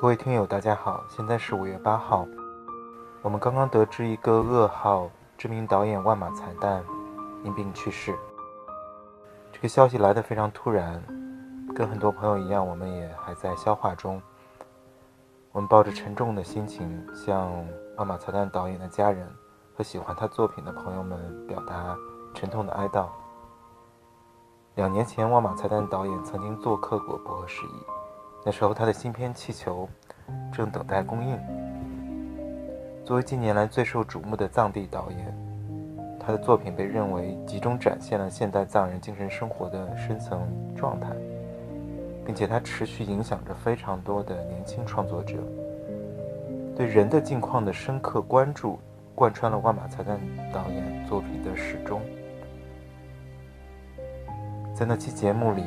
各位听友，大家好，现在是五月八号。我们刚刚得知一个噩耗，知名导演万马才旦因病去世。这个消息来得非常突然，跟很多朋友一样，我们也还在消化中。我们抱着沉重的心情，向万马才旦导演的家人和喜欢他作品的朋友们表达沉痛的哀悼。两年前，万马才旦导演曾经做客过不合时宜，那时候他的新片《气球》正等待公映。作为近年来最受瞩目的藏地导演，他的作品被认为集中展现了现代藏人精神生活的深层状态，并且他持续影响着非常多的年轻创作者。对人的境况的深刻关注，贯穿了万马才旦导演作品的始终。在那期节目里，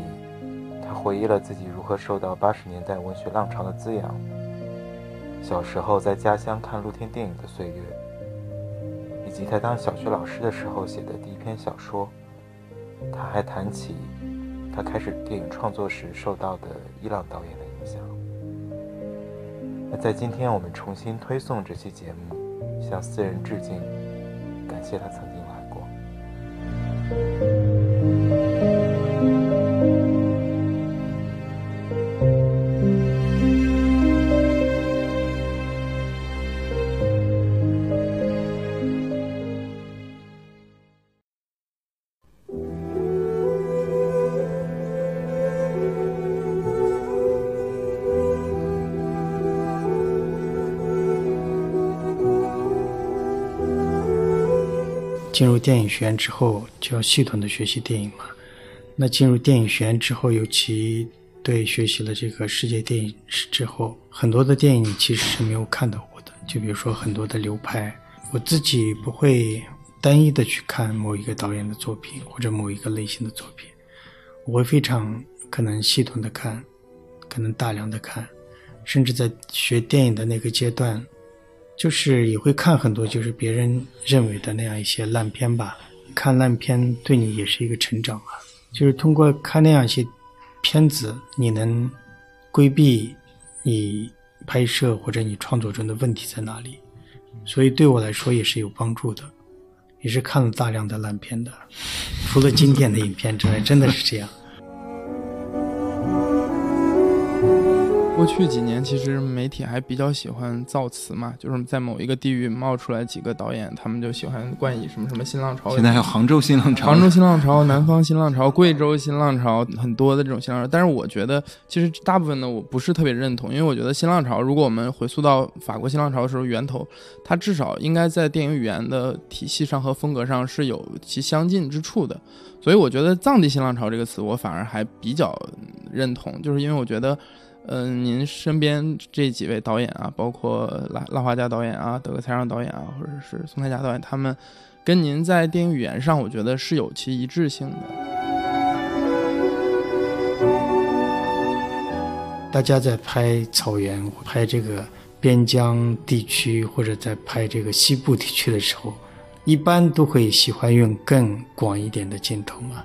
他回忆了自己如何受到八十年代文学浪潮的滋养，小时候在家乡看露天电影的岁月，以及他当小学老师的时候写的第一篇小说。他还谈起他开始电影创作时受到的伊朗导演的影响。那在今天，我们重新推送这期节目，向四人致敬，感谢他曾进入电影学院之后，就要系统的学习电影嘛。那进入电影学院之后，尤其对学习了这个世界电影之后，很多的电影其实是没有看到过的。就比如说很多的流派，我自己不会单一的去看某一个导演的作品或者某一个类型的作品，我会非常可能系统的看，可能大量的看，甚至在学电影的那个阶段。就是也会看很多，就是别人认为的那样一些烂片吧。看烂片对你也是一个成长啊。就是通过看那样一些片子，你能规避你拍摄或者你创作中的问题在哪里。所以对我来说也是有帮助的，也是看了大量的烂片的。除了经典的影片之外，真的是这样。过去几年，其实媒体还比较喜欢造词嘛，就是在某一个地域冒出来几个导演，他们就喜欢冠以什么什么新浪潮。现在还有杭州新浪潮、杭州新浪潮、南方新浪潮、贵州新浪潮，很多的这种新浪潮。但是我觉得，其实大部分呢，我不是特别认同，因为我觉得新浪潮，如果我们回溯到法国新浪潮的时候，源头，它至少应该在电影语言的体系上和风格上是有其相近之处的。所以我觉得“藏地新浪潮”这个词，我反而还比较认同，就是因为我觉得。嗯，您身边这几位导演啊，包括拉拉华家导演啊、德克才让导演啊，或者是宋太甲导演，他们跟您在电影语言上，我觉得是有其一致性的。大家在拍草原、拍这个边疆地区，或者在拍这个西部地区的时候，一般都会喜欢用更广一点的镜头嘛。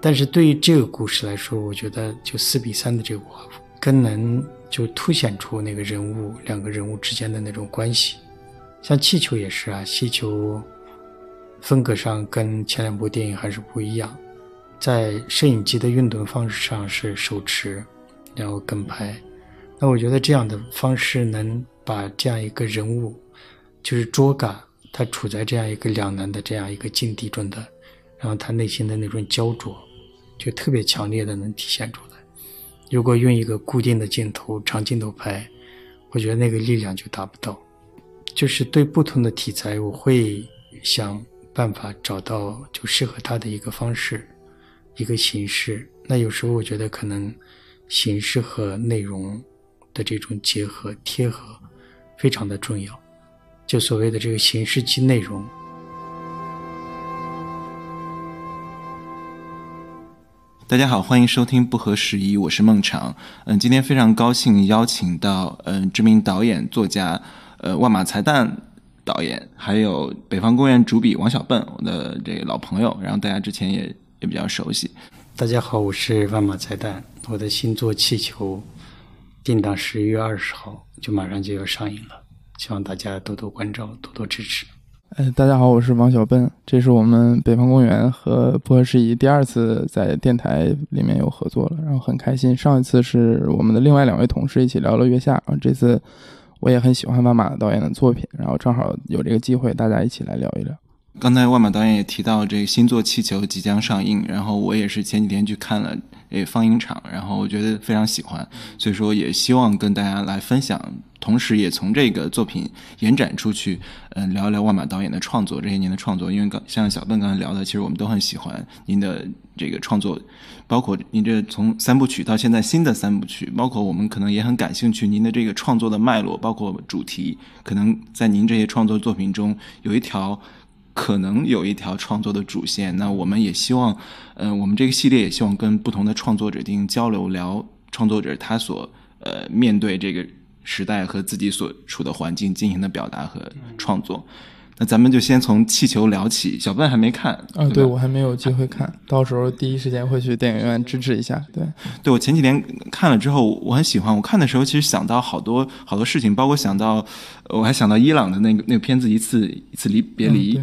但是对于这个故事来说，我觉得就四比三的这个画幅。更能就凸显出那个人物两个人物之间的那种关系，像气球也是啊，气球风格上跟前两部电影还是不一样，在摄影机的运动方式上是手持，然后跟拍，那我觉得这样的方式能把这样一个人物，就是卓感，他处在这样一个两难的这样一个境地中的，然后他内心的那种焦灼，就特别强烈的能体现出来。如果用一个固定的镜头、长镜头拍，我觉得那个力量就达不到。就是对不同的题材，我会想办法找到就适合它的一个方式、一个形式。那有时候我觉得可能形式和内容的这种结合、贴合非常的重要。就所谓的这个形式及内容。大家好，欢迎收听不合时宜，我是孟尝。嗯，今天非常高兴邀请到嗯知名导演作家呃万马才旦导演，还有北方公园主笔王小笨，我的这个老朋友，然后大家之前也也比较熟悉。大家好，我是万马才旦，我的新作《气球》定档十一月二十号，就马上就要上映了，希望大家多多关照，多多支持。哎，大家好，我是王小笨，这是我们北方公园和不合时宜第二次在电台里面有合作了，然后很开心。上一次是我们的另外两位同事一起聊了《月下》，然后这次我也很喜欢万马导演的作品，然后正好有这个机会，大家一起来聊一聊。刚才万马导演也提到这个新作《气球》即将上映，然后我也是前几天去看了诶放映场，然后我觉得非常喜欢，所以说也希望跟大家来分享，同时也从这个作品延展出去，嗯，聊一聊万马导演的创作这些年的创作，因为刚像小笨刚才聊的，其实我们都很喜欢您的这个创作，包括您这从三部曲到现在新的三部曲，包括我们可能也很感兴趣您的这个创作的脉络，包括主题，可能在您这些创作作品中有一条。可能有一条创作的主线，那我们也希望，嗯，我们这个系列也希望跟不同的创作者进行交流，聊创作者他所呃面对这个时代和自己所处的环境进行的表达和创作。那咱们就先从气球聊起，小笨还没看啊，对我还没有机会看到时候第一时间会去电影院支持一下。对，对我前几天看了之后，我很喜欢。我看的时候其实想到好多好多事情，包括想到我还想到伊朗的那个那个片子《一次一次离别离》，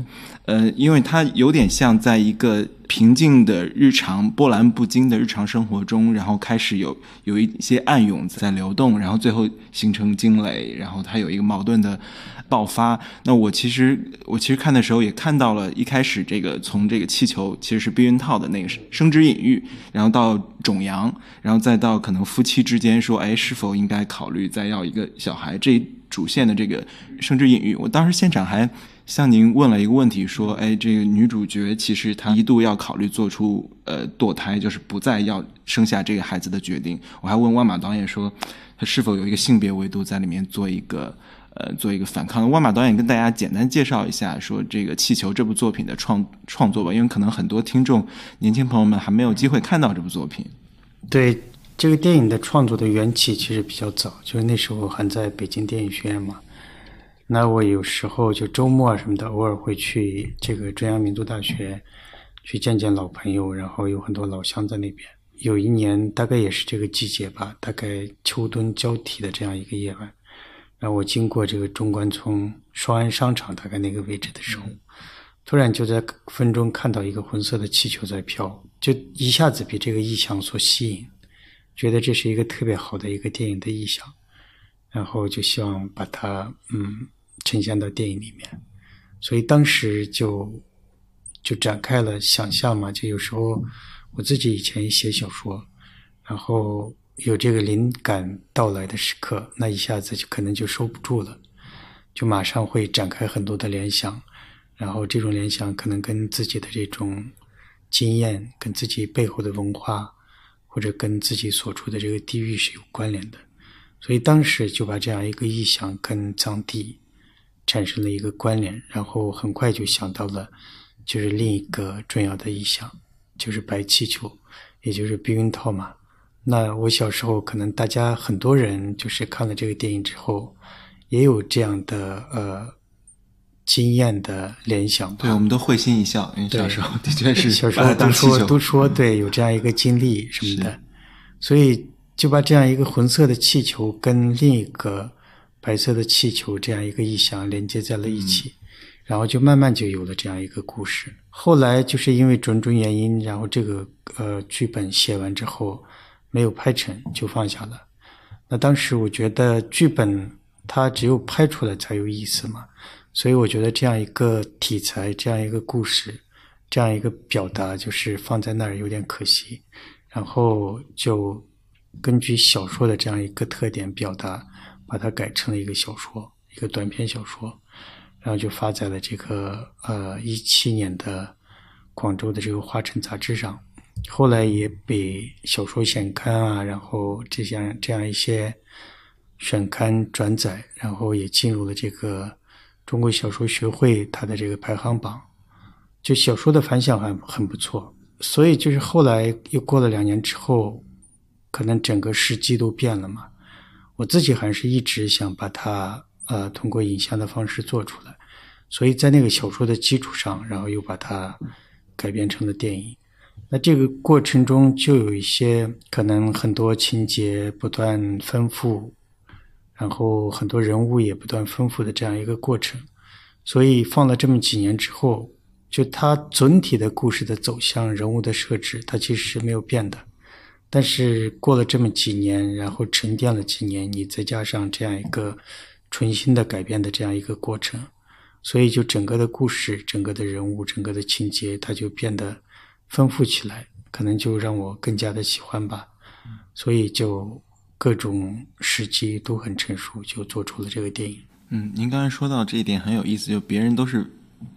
呃，因为它有点像在一个平静的日常、波澜不惊的日常生活中，然后开始有有一些暗涌在流动，然后最后形成惊雷，然后它有一个矛盾的。爆发。那我其实我其实看的时候也看到了，一开始这个从这个气球其实是避孕套的那个生殖隐喻，然后到种羊，然后再到可能夫妻之间说，哎，是否应该考虑再要一个小孩？这主线的这个生殖隐喻，我当时现场还向您问了一个问题，说，哎，这个女主角其实她一度要考虑做出呃堕胎，就是不再要生下这个孩子的决定。我还问万马导演说，他是否有一个性别维度在里面做一个。呃，做一个反抗。万马导演跟大家简单介绍一下，说这个《气球》这部作品的创创作吧，因为可能很多听众、年轻朋友们还没有机会看到这部作品。对这个电影的创作的缘起其实比较早，就是那时候还在北京电影学院嘛。那我有时候就周末什么的，偶尔会去这个中央民族大学去见见老朋友，然后有很多老乡在那边。有一年大概也是这个季节吧，大概秋冬交替的这样一个夜晚。然后我经过这个中关村双安商场大概那个位置的时候，突然就在风中看到一个红色的气球在飘，就一下子被这个意象所吸引，觉得这是一个特别好的一个电影的意象，然后就希望把它嗯呈现到电影里面，所以当时就就展开了想象嘛，就有时候我自己以前写小说，然后。有这个灵感到来的时刻，那一下子就可能就收不住了，就马上会展开很多的联想，然后这种联想可能跟自己的这种经验、跟自己背后的文化，或者跟自己所处的这个地域是有关联的，所以当时就把这样一个意象跟藏地产生了一个关联，然后很快就想到了，就是另一个重要的意象，就是白气球，也就是避孕套嘛。那我小时候可能大家很多人就是看了这个电影之后，也有这样的呃经验的联想。对，我们都会心一笑，因为小时候的确是小时候都说都说对有这样一个经历什么的，所以就把这样一个红色的气球跟另一个白色的气球这样一个意象连接在了一起，然后就慢慢就有了这样一个故事。后来就是因为种种原因，然后这个呃剧本写完之后。没有拍成就放下了。那当时我觉得剧本它只有拍出来才有意思嘛，所以我觉得这样一个题材、这样一个故事、这样一个表达，就是放在那儿有点可惜。然后就根据小说的这样一个特点表达，把它改成了一个小说，一个短篇小说，然后就发在了这个呃一七年的广州的这个花城杂志上。后来也被小说选刊啊，然后这样这样一些选刊转载，然后也进入了这个中国小说学会它的这个排行榜，就小说的反响还很不错。所以就是后来又过了两年之后，可能整个时机都变了嘛。我自己还是一直想把它呃通过影像的方式做出来，所以在那个小说的基础上，然后又把它改编成了电影。那这个过程中就有一些可能很多情节不断丰富，然后很多人物也不断丰富的这样一个过程。所以放了这么几年之后，就它总体的故事的走向、人物的设置，它其实是没有变的。但是过了这么几年，然后沉淀了几年，你再加上这样一个重新的改变的这样一个过程，所以就整个的故事、整个的人物、整个的情节，它就变得丰富起来，可能就让我更加的喜欢吧。所以就各种时机都很成熟，就做出了这个电影。嗯，您刚才说到这一点很有意思，就别人都是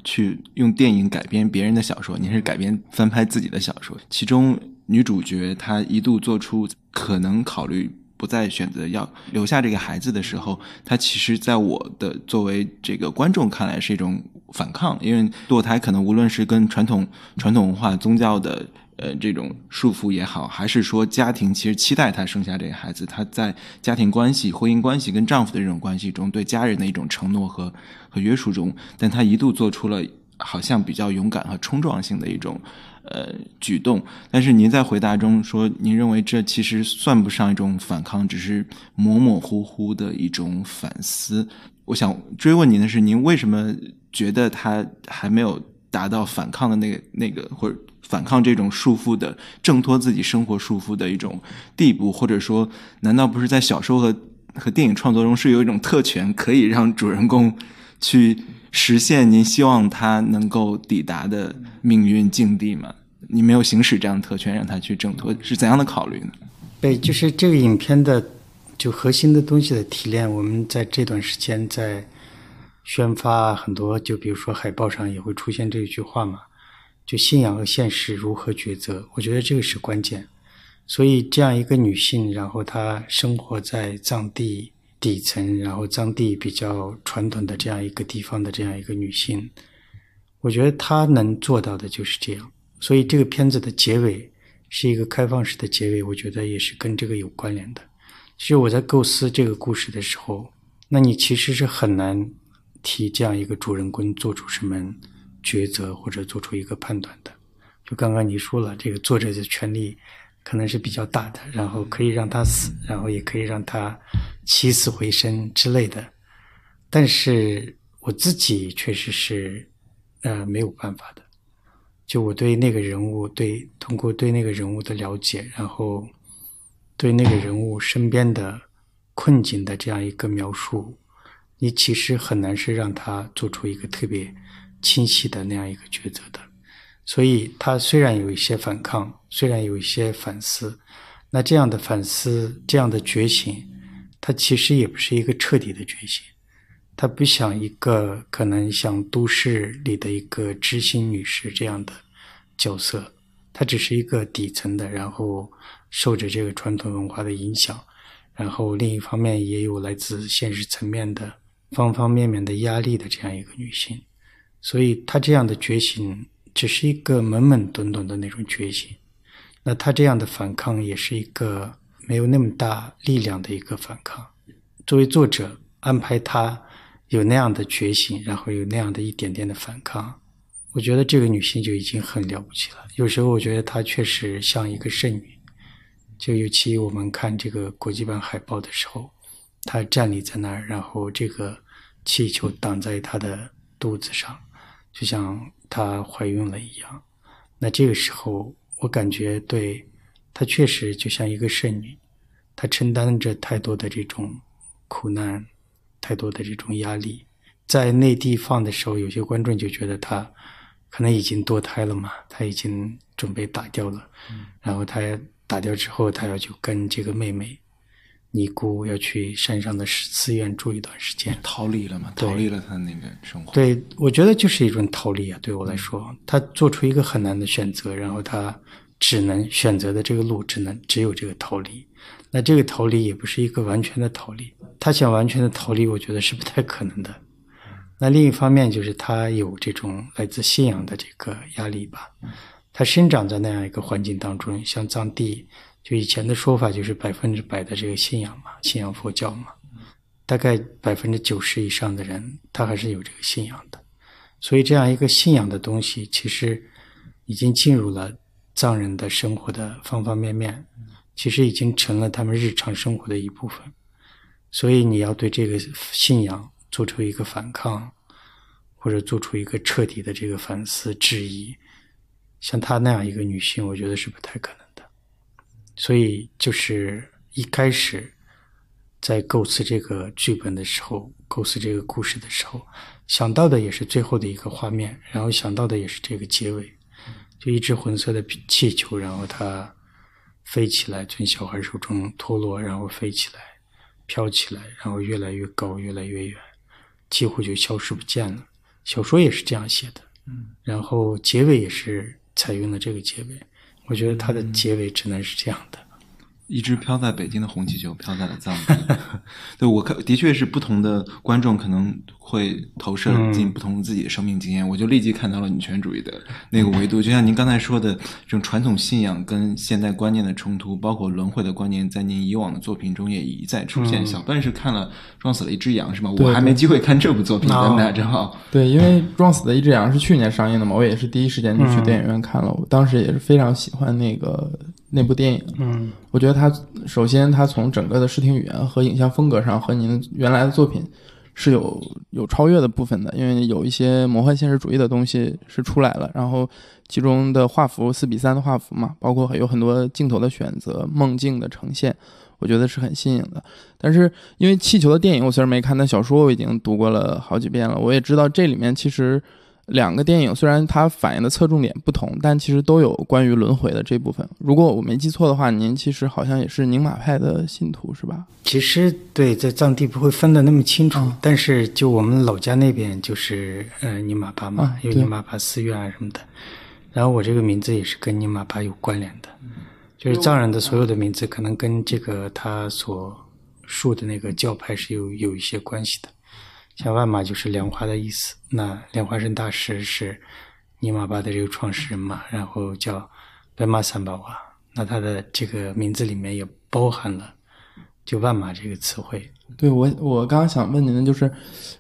去用电影改编别人的小说，您是改编翻拍自己的小说。其中女主角她一度做出可能考虑不再选择要留下这个孩子的时候，她其实在我的作为这个观众看来是一种反抗，因为堕胎可能无论是跟传统 传统文化、宗教的。呃，这种束缚也好，还是说家庭其实期待她生下这个孩子，她在家庭关系、婚姻关系跟丈夫的这种关系中，对家人的一种承诺和和约束中，但她一度做出了好像比较勇敢和冲撞性的一种呃举动。但是您在回答中说，您认为这其实算不上一种反抗，只是模模糊糊的一种反思。我想追问您的是，您为什么觉得他还没有达到反抗的那个那个或者？反抗这种束缚的，挣脱自己生活束缚的一种地步，或者说，难道不是在小说和和电影创作中是有一种特权，可以让主人公去实现您希望他能够抵达的命运境地吗？你没有行使这样的特权，让他去挣脱，是怎样的考虑呢？对，就是这个影片的就核心的东西的提炼，我们在这段时间在宣发很多，就比如说海报上也会出现这一句话嘛。就信仰和现实如何抉择？我觉得这个是关键。所以这样一个女性，然后她生活在藏地底层，然后藏地比较传统的这样一个地方的这样一个女性，我觉得她能做到的就是这样。所以这个片子的结尾是一个开放式的结尾，我觉得也是跟这个有关联的。其实我在构思这个故事的时候，那你其实是很难替这样一个主人公做出什么。抉择或者做出一个判断的，就刚刚你说了，这个作者的权利可能是比较大的，然后可以让他死，然后也可以让他起死回生之类的。但是我自己确实是呃没有办法的。就我对那个人物，对通过对那个人物的了解，然后对那个人物身边的困境的这样一个描述，你其实很难是让他做出一个特别。清晰的那样一个抉择的，所以他虽然有一些反抗，虽然有一些反思，那这样的反思，这样的觉醒，他其实也不是一个彻底的觉醒，他不想一个可能像都市里的一个知心女士这样的角色，她只是一个底层的，然后受着这个传统文化的影响，然后另一方面也有来自现实层面的方方面面的压力的这样一个女性。所以她这样的觉醒只是一个懵懵懂懂的那种觉醒，那他这样的反抗也是一个没有那么大力量的一个反抗。作为作者安排他有那样的觉醒，然后有那样的一点点的反抗，我觉得这个女性就已经很了不起了。有时候我觉得她确实像一个圣女，就尤其我们看这个国际版海报的时候，她站立在那儿，然后这个气球挡在她的肚子上。就像她怀孕了一样，那这个时候我感觉对她确实就像一个圣女，她承担着太多的这种苦难，太多的这种压力。在内地放的时候，有些观众就觉得她可能已经堕胎了嘛，她已经准备打掉了，然后她打掉之后，她要去跟这个妹妹。尼姑要去山上的寺院住一段时间，逃离了嘛？逃离了他那个生活。对，我觉得就是一种逃离啊。对我来说，他做出一个很难的选择，然后他只能选择的这个路，只能只有这个逃离。那这个逃离也不是一个完全的逃离，他想完全的逃离，我觉得是不太可能的。那另一方面就是他有这种来自信仰的这个压力吧。他生长在那样一个环境当中，像藏地。就以前的说法，就是百分之百的这个信仰嘛，信仰佛教嘛，大概百分之九十以上的人，他还是有这个信仰的。所以这样一个信仰的东西，其实已经进入了藏人的生活的方方面面，其实已经成了他们日常生活的一部分。所以你要对这个信仰做出一个反抗，或者做出一个彻底的这个反思质疑，像她那样一个女性，我觉得是不太可能。所以就是一开始在构思这个剧本的时候，构思这个故事的时候，想到的也是最后的一个画面，然后想到的也是这个结尾，就一只红色的气球，然后它飞起来，从小孩手中脱落，然后飞起来。飘起来，然后越来越高，越来越远，几乎就消失不见了。小说也是这样写的，嗯，然后结尾也是采用了这个结尾。我觉得它的结尾只能是这样的。一只飘在北京的红气球飘在了藏地。对我看，的确是不同的观众可能会投射进不同自己的生命经验。我就立即看到了女权主义的那个维度，就像您刚才说的，这种传统信仰跟现代观念的冲突，包括轮回的观念，在您以往的作品中也一再出现。小段是看了撞死了一只羊，是吗？我还没机会看这部作品，咱们俩正好。对，因为撞死的一只羊是去年上映的嘛，我也是第一时间就去电影院看了。我当时也是非常喜欢那个。那部电影，嗯，我觉得它首先它从整个的视听语言和影像风格上和您原来的作品是有有超越的部分的，因为有一些魔幻现实主义的东西是出来了，然后其中的画幅四比三的画幅嘛，包括有很多镜头的选择、梦境的呈现，我觉得是很新颖的。但是因为气球的电影我虽然没看，但小说我已经读过了好几遍了，我也知道这里面其实。两个电影虽然它反映的侧重点不同，但其实都有关于轮回的这部分。如果我没记错的话，您其实好像也是宁玛派的信徒，是吧？其实对，在藏地不会分得那么清楚，但是就我们老家那边就是呃宁玛巴嘛，有宁玛巴寺院啊什么的。然后我这个名字也是跟宁玛巴有关联的，就是藏人的所有的名字可能跟这个他所述的那个教派是有有一些关系的。像万马就是莲花的意思，那莲花生大师是尼玛巴的这个创始人嘛，然后叫白马三宝啊，那他的这个名字里面也包含了就万马这个词汇。对我，我刚刚想问您的就是，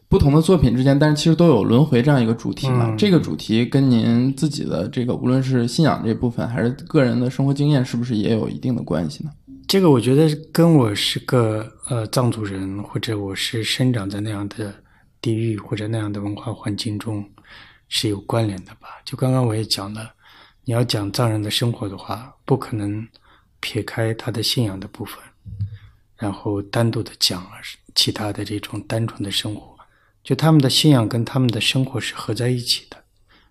不同的作品之间，但是其实都有轮回这样一个主题嘛？这个主题跟您自己的这个无论是信仰这部分，还是个人的生活经验，是不是也有一定的关系呢？这个我觉得跟我是个呃藏族人，或者我是生长在那样的。地域或者那样的文化环境中是有关联的吧？就刚刚我也讲了，你要讲藏人的生活的话，不可能撇开他的信仰的部分，然后单独的讲其他的这种单纯的生活。就他们的信仰跟他们的生活是合在一起的，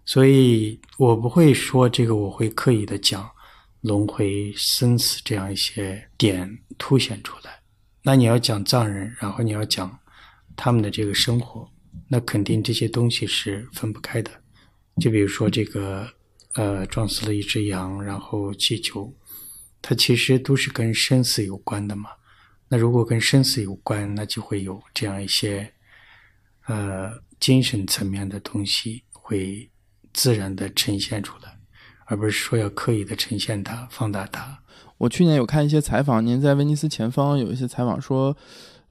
所以我不会说这个，我会刻意的讲轮回、生死这样一些点凸显出来。那你要讲藏人，然后你要讲。他们的这个生活，那肯定这些东西是分不开的。就比如说这个，呃，撞死了一只羊，然后气球，它其实都是跟生死有关的嘛。那如果跟生死有关，那就会有这样一些，呃，精神层面的东西会自然的呈现出来，而不是说要刻意的呈现它、放大它。我去年有看一些采访，您在威尼斯前方有一些采访说。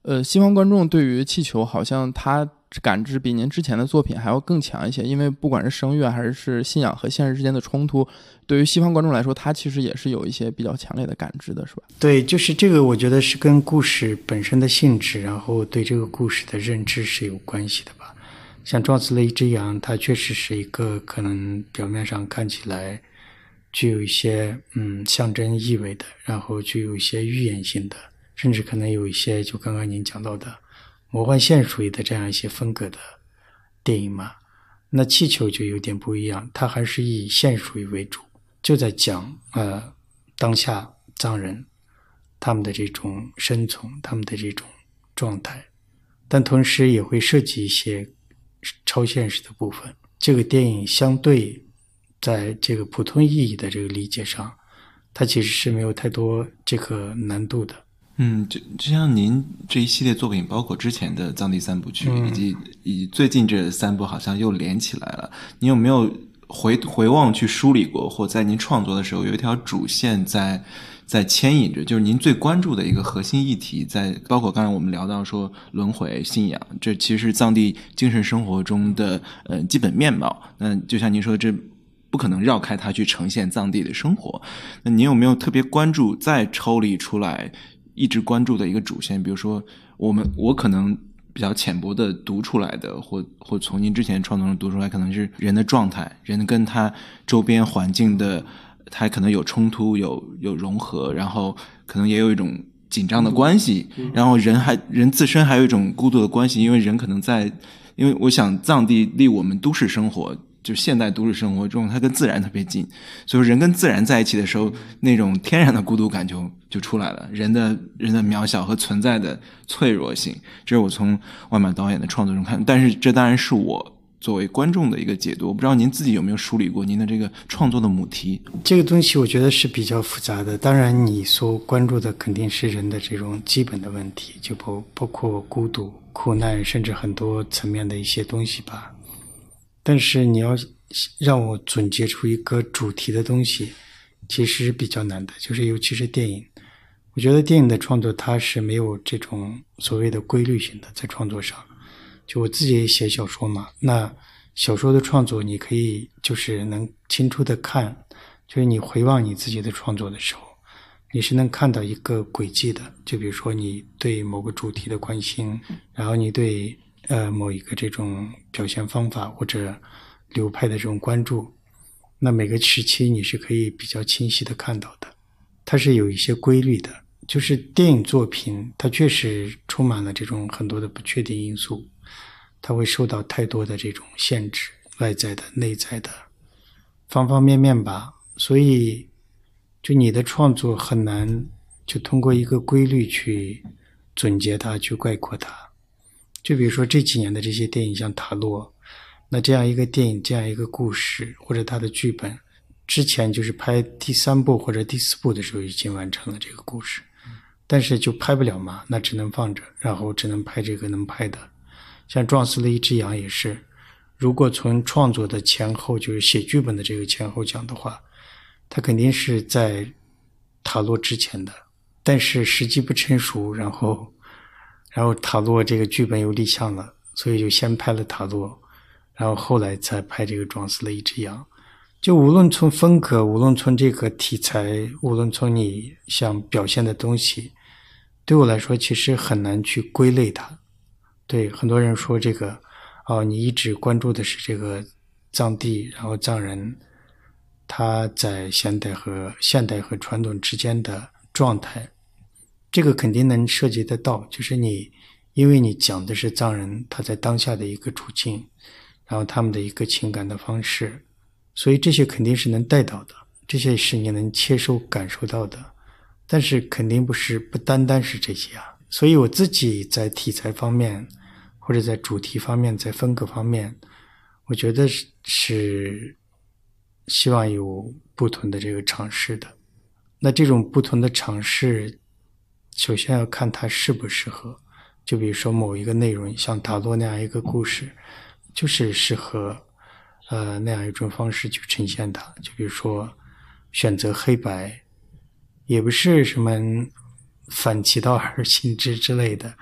呃，西方观众对于气球好像他感知比您之前的作品还要更强一些，因为不管是声乐还是信仰和现实之间的冲突，对于西方观众来说，他其实也是有一些比较强烈的感知的，是吧？对，就是这个，我觉得是跟故事本身的性质，然后对这个故事的认知是有关系的吧。像撞死了一只羊，它确实是一个可能表面上看起来具有一些嗯象征意味的，然后具有一些预言性的。甚至可能有一些，就刚刚您讲到的魔幻现实主义的这样一些风格的电影嘛，那气球就有点不一样，它还是以现实主义为主，就在讲呃当下藏人他们的这种生存，他们的这种状态，但同时也会涉及一些超现实的部分。这个电影相对在这个普通意义的这个理解上，它其实是没有太多这个难度的。嗯，就就像您这一系列作品，包括之前的藏地三部曲，以及以最近这三部，好像又连起来了。你有没有回回望去梳理过，或在您创作的时候有一条主线在在牵引着？就是您最关注的一个核心议题，在包括刚才我们聊到说轮回信仰，这其实是藏地精神生活中的呃基本面貌。那就像您说这。不不可能绕开它去呈现藏地的生活。那您有没有特别关注再抽离出来，一直关注的一个主线？比如说，我们我可能比较浅薄的读出来的，或或从您之前创作中读出来，可能是人的状态，人跟他周边环境的，他可能有冲突，有有融合，然后可能也有一种。紧张的关系，然后人还人自身还有一种孤独的关系，因为人可能在，因为我想藏地离我们都市生活，就现代都市生活中，它跟自然特别近，所以人跟自然在一起的时候，那种天然的孤独感就就出来了，人的人的渺小和存在的脆弱性，这是我从万马导演的创作中看，但是这当然是我。作为观众的一个解读，我不知道您自己有没有梳理过您的这个创作的母题。这个东西我觉得是比较复杂的。当然，你所关注的肯定是人的这种基本的问题，就包包括孤独、苦难，甚至很多层面的一些东西吧。但是你要让我总结出一个主题的东西，其实比较难的。就是尤其是电影，我觉得电影的创作它是没有这种所谓的规律性的，在创作上。就我自己写小说嘛，那小说的创作，你可以就是能清楚的看，就是你回望你自己的创作的时候，你是能看到一个轨迹的。就比如说你对某个主题的关心，然后你对呃某一个这种表现方法或者流派的这种关注，那每个时期你是可以比较清晰的看到的，它是有一些规律的。就是电影作品，它确实充满了这种很多的不确定因素。它会受到太多的这种限制，外在的、内在的，方方面面吧。所以，就你的创作很难就通过一个规律去总结它、去概括它。就比如说这几年的这些电影，像《塔洛》，那这样一个电影、这样一个故事，或者它的剧本，之前就是拍第三部或者第四部的时候已经完成了这个故事，但是就拍不了嘛，那只能放着，然后只能拍这个能拍的。像撞死了一只羊也是，如果从创作的前后，就是写剧本的这个前后讲的话，他肯定是在塔洛之前的，但是时机不成熟，然后，然后塔洛这个剧本又立项了，所以就先拍了塔洛，然后后来才拍这个撞死了一只羊。就无论从风格，无论从这个题材，无论从你想表现的东西，对我来说其实很难去归类它。对很多人说这个，哦，你一直关注的是这个藏地，然后藏人他在现代和现代和传统之间的状态，这个肯定能涉及得到。就是你，因为你讲的是藏人他在当下的一个处境，然后他们的一个情感的方式，所以这些肯定是能带到的，这些是你能切收感受到的，但是肯定不是不单单是这些啊。所以我自己在题材方面，或者在主题方面，在风格方面，我觉得是是希望有不同的这个尝试的。那这种不同的尝试，首先要看它适不适合。就比如说某一个内容，像塔罗那样一个故事，就是适合呃那样一种方式去呈现它。就比如说选择黑白，也不是什么。反其道而行之之类的，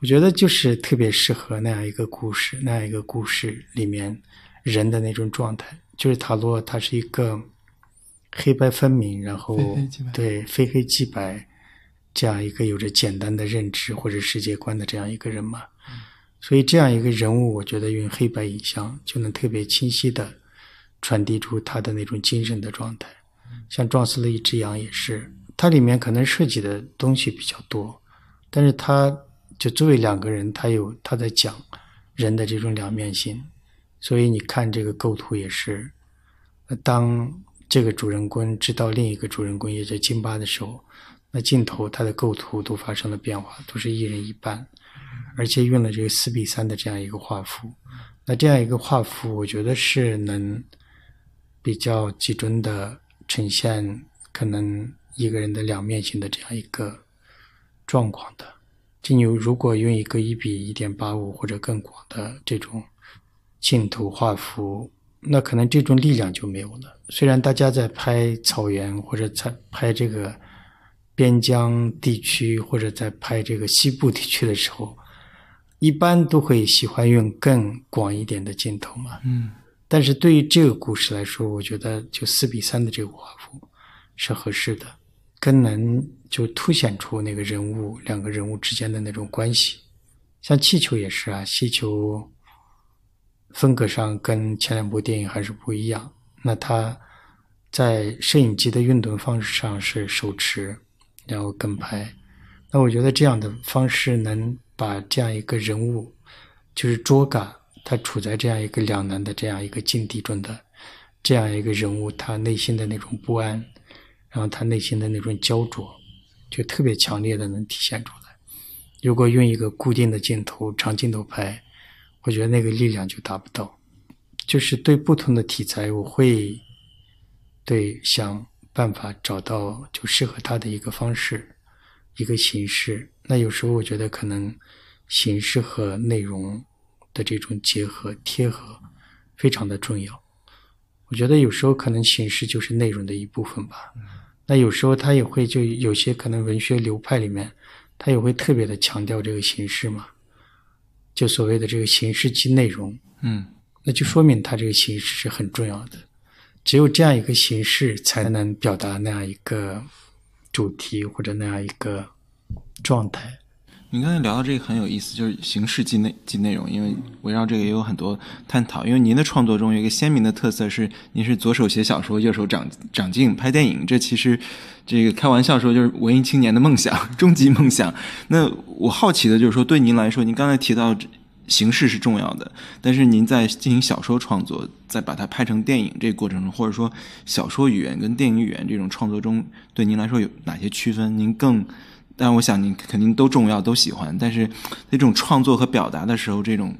我觉得就是特别适合那样一个故事，那样一个故事里面人的那种状态。就是塔罗，它是一个黑白分明，然后对非黑即白这样一个有着简单的认知或者世界观的这样一个人嘛。所以这样一个人物，我觉得用黑白影像就能特别清晰的传递出他的那种精神的状态。像撞死了一只羊也是。它里面可能涉及的东西比较多，但是它就作为两个人，他有他在讲人的这种两面性，所以你看这个构图也是，当这个主人公知道另一个主人公也在金巴的时候，那镜头它的构图都发生了变化，都是一人一半，而且用了这个四比三的这样一个画幅，那这样一个画幅，我觉得是能比较集中的呈现可能。一个人的两面性的这样一个状况的，就你如果用一个一比一点八五或者更广的这种镜头画幅，那可能这种力量就没有了。虽然大家在拍草原或者在拍这个边疆地区或者在拍这个西部地区的时候，一般都会喜欢用更广一点的镜头嘛。嗯，但是对于这个故事来说，我觉得就四比三的这个画幅是合适的，更能就凸显出那个人物两个人物之间的那种关系。像气球也是啊，气球风格上跟前两部电影还是不一样。那它在摄影机的运动方式上是手持，然后跟拍。那我觉得这样的方式能把这样一个人物，就是卓嘎，他处在这样一个两难的这样一个境地中的这样一个人物，他内心的那种不安，然后他内心的那种焦灼，就特别强烈的能体现出来。如果用一个固定的镜头、长镜头拍，我觉得那个力量就达不到。就是对不同的题材，我会对想办法找到就适合他的一个方式。一个形式，那有时候我觉得可能形式和内容的这种结合贴合非常的重要。我觉得有时候可能形式就是内容的一部分吧。那有时候他也会就有些可能文学流派里面，他也会特别的强调这个形式嘛，就所谓的这个形式即内容。嗯，那就说明他这个形式是很重要的。只有这样一个形式，才能表达那样一个。主题或者那样一个状态。您刚才聊到这个很有意思，就是形式即内即内容，因为围绕这个也有很多探讨。因为您的创作中有一个鲜明的特色是，您是左手写小说，右手掌掌镜拍电影。这其实这个开玩笑说就是文艺青年的梦想，终极梦想。那我好奇的就是说，对您来说，您刚才提到。形式是重要的，但是您在进行小说创作，在把它拍成电影这个过程中，或者说小说语言跟电影语言这种创作中，对您来说有哪些区分？您更，但我想您肯定都重要，都喜欢。但是那种创作和表达的时候，这种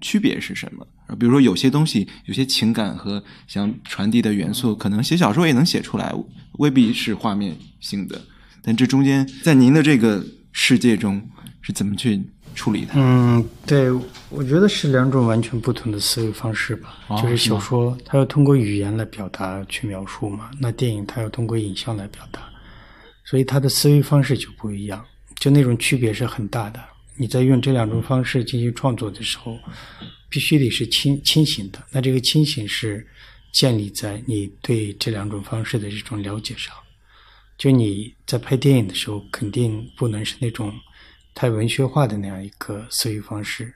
区别是什么？比如说有些东西，有些情感和想传递的元素，可能写小说也能写出来，未必是画面性的。但这中间，在您的这个世界中是怎么去？处理它。嗯，对，我觉得是两种完全不同的思维方式吧。就是小说，它要通过语言来表达去描述嘛；那电影，它要通过影像来表达，所以它的思维方式就不一样，就那种区别是很大的。你在用这两种方式进行创作的时候，必须得是清清醒的。那这个清醒是建立在你对这两种方式的这种了解上。就你在拍电影的时候，肯定不能是那种。太文学化的那样一个思维方式，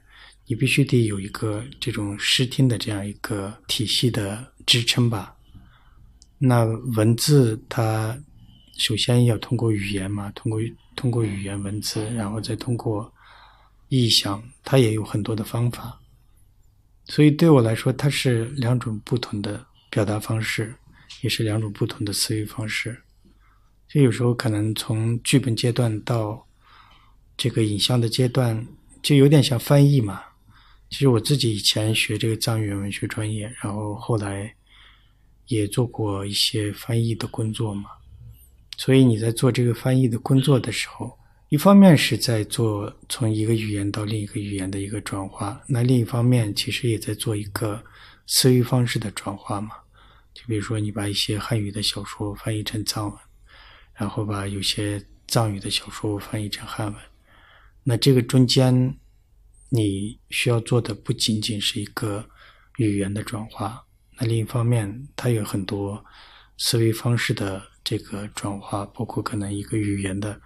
你必须得有一个这种视听的这样一个体系的支撑吧。那文字它首先要通过语言嘛，通过通过语言文字，然后再通过意象，它也有很多的方法。所以对我来说，它是两种不同的表达方式，也是两种不同的思维方式。就有时候可能从剧本阶段到这个影像的阶段就有点像翻译嘛。其实我自己以前学这个藏语文学专业，然后后来也做过一些翻译的工作嘛。所以你在做这个翻译的工作的时候，一方面是在做从一个语言到另一个语言的一个转化，那另一方面其实也在做一个思维方式的转化嘛。就比如说你把一些汉语的小说翻译成藏文，然后把有些藏语的小说翻译成汉文。那这个中间，你需要做的不仅仅是一个语言的转化，那另一方面，它有很多思维方式的这个转化，包括可能一个语言的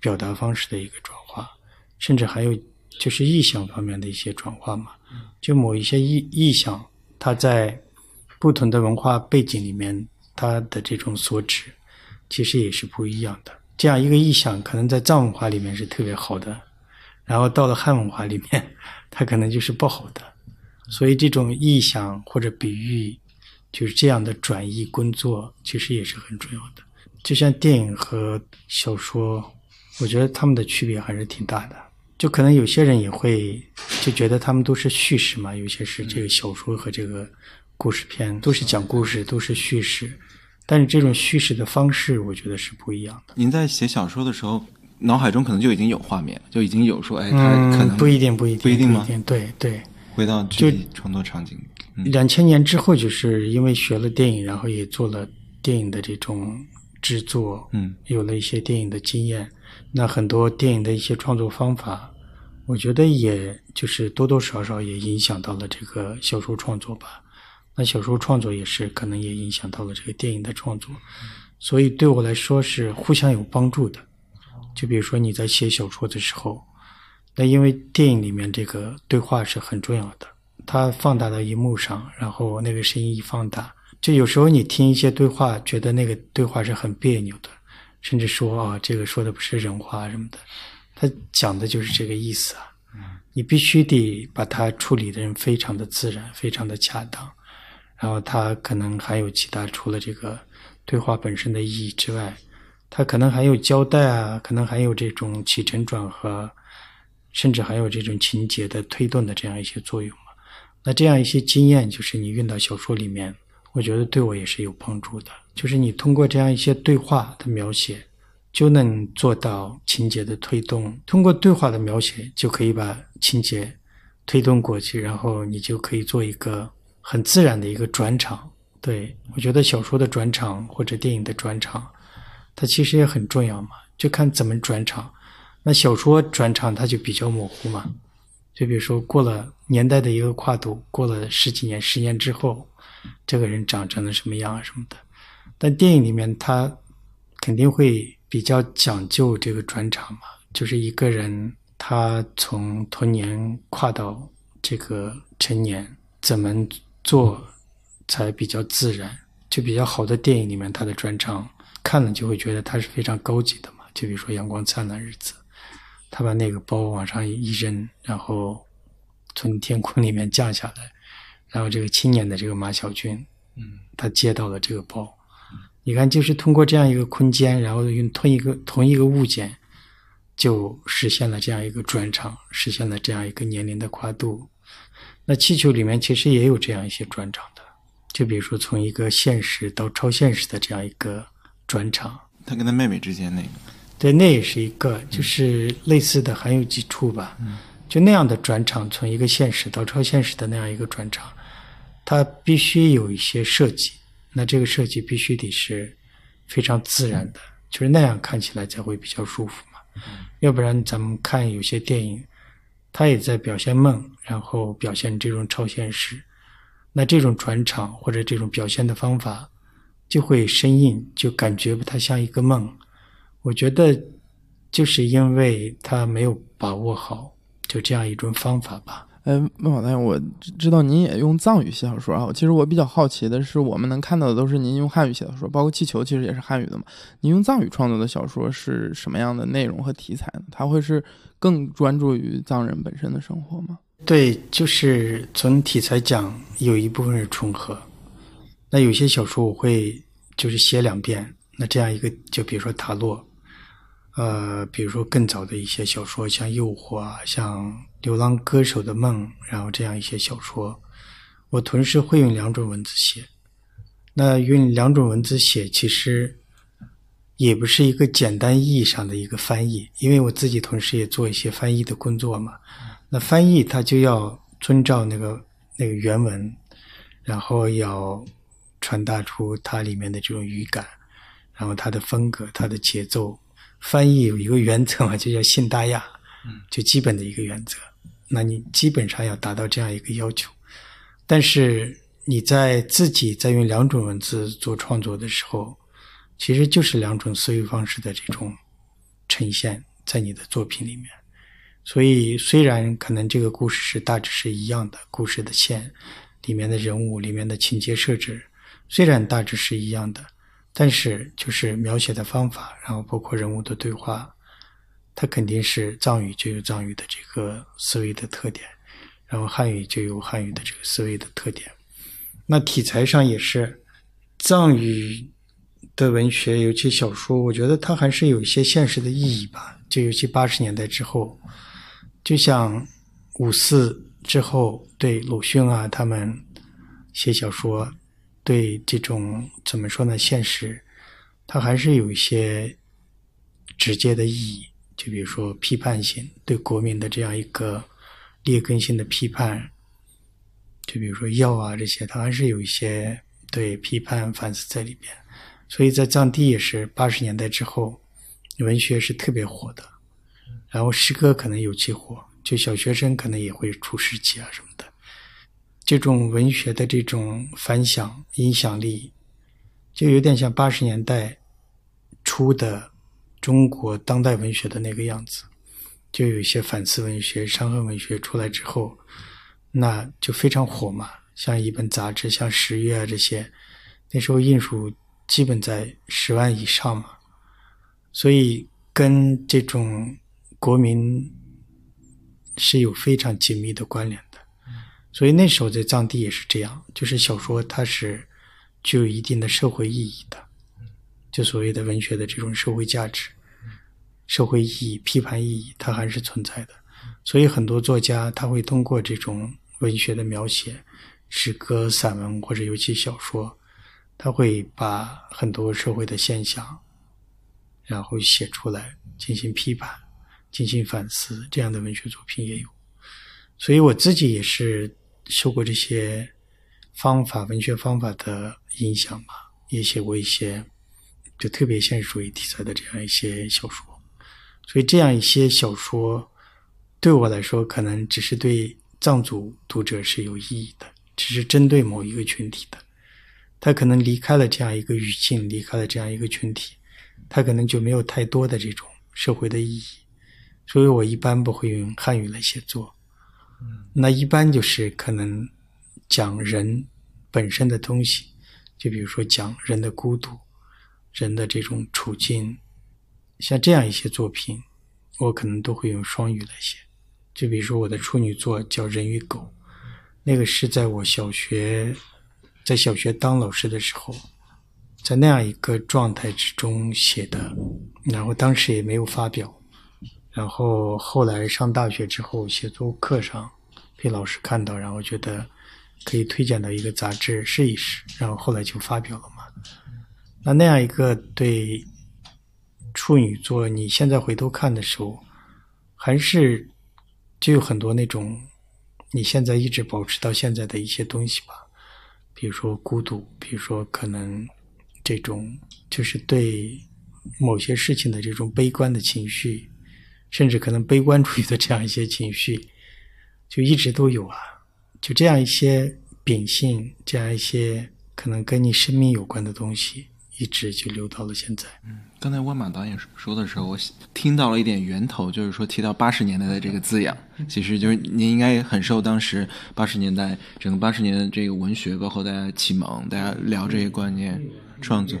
表达方式的一个转化，甚至还有就是意象方面的一些转化嘛。就某一些意意象，它在不同的文化背景里面，它的这种所指，其实也是不一样的。这样一个意象，可能在藏文化里面是特别好的。然后到了汉文化里面，它可能就是不好的，所以这种意象或者比喻，就是这样的转译工作，其实也是很重要的。就像电影和小说，我觉得他们的区别还是挺大的。就可能有些人也会就觉得他们都是叙事嘛，有些是这个小说和这个故事片都是讲故事，都是叙事，但是这种叙事的方式，我觉得是不一样的。您在写小说的时候。脑海中可能就已经有画面，就已经有说，哎，他可能不一定，不一定，不一定吗？对对，回到具体创作场景。两千年之后，就是因为学了电影，然后也做了电影的这种制作，嗯，有了一些电影的经验。那很多电影的一些创作方法，我觉得也就是多多少少也影响到了这个小说创作吧。那小说创作也是可能也影响到了这个电影的创作，所以对我来说是互相有帮助的。就比如说你在写小说的时候，那因为电影里面这个对话是很重要的，它放大到荧幕上，然后那个声音一放大，就有时候你听一些对话，觉得那个对话是很别扭的，甚至说啊这个说的不是人话什么的，他讲的就是这个意思啊。你必须得把它处理的人非常的自然，非常的恰当，然后它可能还有其他除了这个对话本身的意义之外，它可能还有交代啊，可能还有这种起承转合，甚至还有这种情节的推动的这样一些作用嘛。那这样一些经验，就是你运到小说里面，我觉得对我也是有帮助的。就是你通过这样一些对话的描写。就能做到情节的推动，通过对话的描写就可以把情节推动过去，然后你就可以做一个很自然的一个转场。对我觉得小说的转场或者电影的转场，它其实也很重要嘛，就看怎么转场。那小说转场它就比较模糊嘛，就比如说过了年代的一个跨度，过了十几年、十年之后，这个人长成了什么样啊什么的。但电影里面它肯定会。比较讲究这个转场嘛，就是一个人他从童年跨到这个成年，怎么做才比较自然？就比较好的电影里面，他的转场看了就会觉得他是非常高级的嘛。就比如说《阳光灿烂日子》，他把那个包往上一扔，然后从天空里面降下来，然后这个青年的这个马小军，嗯，他接到了这个包。你看，就是通过这样一个空间，然后用同一个同一个物件，就实现了这样一个转场，实现了这样一个年龄的跨度。那气球里面其实也有这样一些转场的，就比如说从一个现实到超现实的这样一个转场。他跟他妹妹之间那个，对，那也是一个，就是类似的还有几处吧。就那样的转场，从一个现实到超现实的那样一个转场，它必须有一些设计。那这个设计必须得是非常自然的，就是那样看起来才会比较舒服嘛。要不然咱们看有些电影，它也在表现梦，然后表现这种超现实，那这种转场或者这种表现的方法就会生硬，就感觉不太像一个梦。我觉得就是因为他没有把握好，就这样一种方法吧。哎，孟老大，我知道您也用藏语写小说啊。其实我比较好奇的是，我们能看到的都是您用汉语写小说，包括《气球》其实也是汉语的嘛。您用藏语创作的小说是什么样的内容和题材呢？它会是更专注于藏人本身的生活吗？对，就是从题材讲，有一部分是重合。那有些小说我会就是写两遍。那这样一个，就比如说塔洛，呃，比如说更早的一些小说，像《诱惑》啊，像。流浪歌手的梦，然后这样一些小说，我同时会用两种文字写。那用两种文字写，其实也不是一个简单意义上的一个翻译，因为我自己同时也做一些翻译的工作嘛。那翻译它就要遵照那个那个原文，然后要传达出它里面的这种语感，然后它的风格、它的节奏。翻译有一个原则嘛，就叫信达雅，就基本的一个原则。那你基本上要达到这样一个要求，但是你在自己在用两种文字做创作的时候，其实就是两种思维方式的这种呈现在你的作品里面。所以虽然可能这个故事是大致是一样的，故事的线里面的人物里面的情节设置虽然大致是一样的，但是就是描写的方法，然后包括人物的对话。它肯定是藏语就有藏语的这个思维的特点，然后汉语就有汉语的这个思维的特点。那题材上也是藏语的文学，尤其小说，我觉得它还是有一些现实的意义吧。就尤其八十年代之后，就像五四之后，对鲁迅啊他们写小说，对这种怎么说呢？现实，它还是有一些直接的意义。就比如说批判性对国民的这样一个劣根性的批判，就比如说药啊这些，它还是有一些对批判反思在里边。所以在藏地也是八十年代之后，文学是特别火的，然后诗歌可能尤其火，就小学生可能也会出诗集啊什么。这种文学的这种反响影响力，就有点像八十年代初的中国当代文学的那个样子。就有一些反思文学、伤痕文学出来之后，那就非常火嘛。像一本杂志，像《十月》啊这些，那时候印数基本在十万以上嘛。所以跟这种国民是有非常紧密的关联的。所以那时候在藏地也是这样，就是小说它是具有一定的社会意义的，就所谓的文学的这种社会价值、社会意义、批判意义，它还是存在的。所以很多作家他会通过这种文学的描写，诗歌、散文或者尤其小说，他会把很多社会的现象，然后写出来进行批判、进行反思，这样的文学作品也有。所以我自己也是。受过这些方法、文学方法的影响吧，也写过一些就特别现实主义题材的这样一些小说。所以这样一些小说对我来说，可能只是对藏族读者是有意义的，只是针对某一个群体的。他可能离开了这样一个语境，离开了这样一个群体，他可能就没有太多的这种社会的意义。所以我一般不会用汉语来写作。那一般就是可能讲人本身的东西，就比如说讲人的孤独、人的这种处境，像这样一些作品，我可能都会用双语来写。就比如说我的处女作叫《人与狗》，那个是在我小学在小学当老师的时候，在那样一个状态之中写的，然后当时也没有发表。然后后来上大学之后，写作课上被老师看到，然后觉得可以推荐到一个杂志试一试，然后后来就发表了嘛。那那样一个对处女座，你现在回头看的时候，还是就有很多那种你现在一直保持到现在的一些东西吧，比如说孤独，比如说可能这种就是对某些事情的这种悲观的情绪。甚至可能悲观主义的这样一些情绪，就一直都有啊。就这样一些秉性，这样一些可能跟你生命有关的东西，一直就留到了现在。嗯，刚才温马导演说的时候，我听到了一点源头，就是说提到八十年代的这个滋养，其实就是您应该很受当时八十年代整个八十年的这个文学，包括大家启蒙，大家聊这些观念。创作，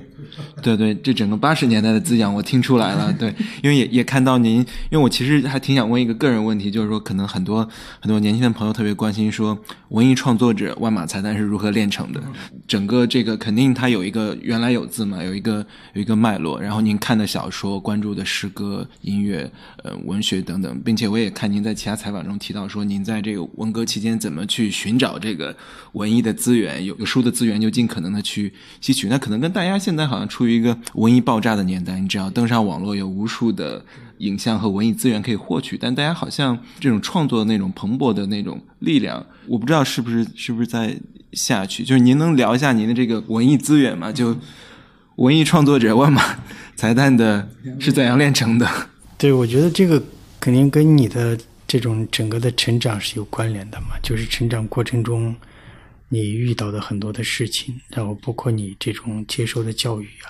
对对，这整个八十年代的滋养我听出来了。对，因为也也看到您，因为我其实还挺想问一个个人问题，就是说，可能很多很多年轻的朋友特别关心，说文艺创作者万马才旦是如何炼成的？整个这个肯定他有一个原来有字嘛，有一个有一个脉络。然后您看的小说、关注的诗歌、音乐、呃文学等等，并且我也看您在其他采访中提到说，您在这个文革期间怎么去寻找这个文艺的资源，有有书的资源就尽可能的去吸取。那可能跟大家现在好像处于一个文艺爆炸的年代，你只要登上网络，有无数的影像和文艺资源可以获取。但大家好像这种创作的那种蓬勃的那种力量，我不知道是不是是不是在下去。就是您能聊一下您的这个文艺资源吗？就文艺创作者万马才旦的是怎样炼成的？对，我觉得这个肯定跟你的这种整个的成长是有关联的嘛。就是成长过程中。你遇到的很多的事情，然后包括你这种接受的教育啊，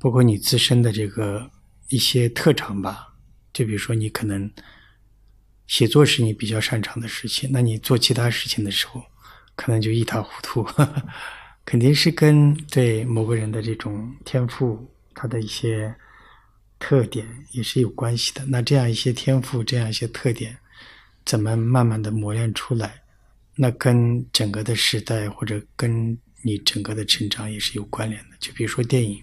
包括你自身的这个一些特长吧，就比如说你可能写作是你比较擅长的事情，那你做其他事情的时候，可能就一塌糊涂，肯定是跟对某个人的这种天赋，他的一些特点也是有关系的。那这样一些天赋，这样一些特点，怎么慢慢的磨练出来？那跟整个的时代或者跟你整个的成长也是有关联的。就比如说电影，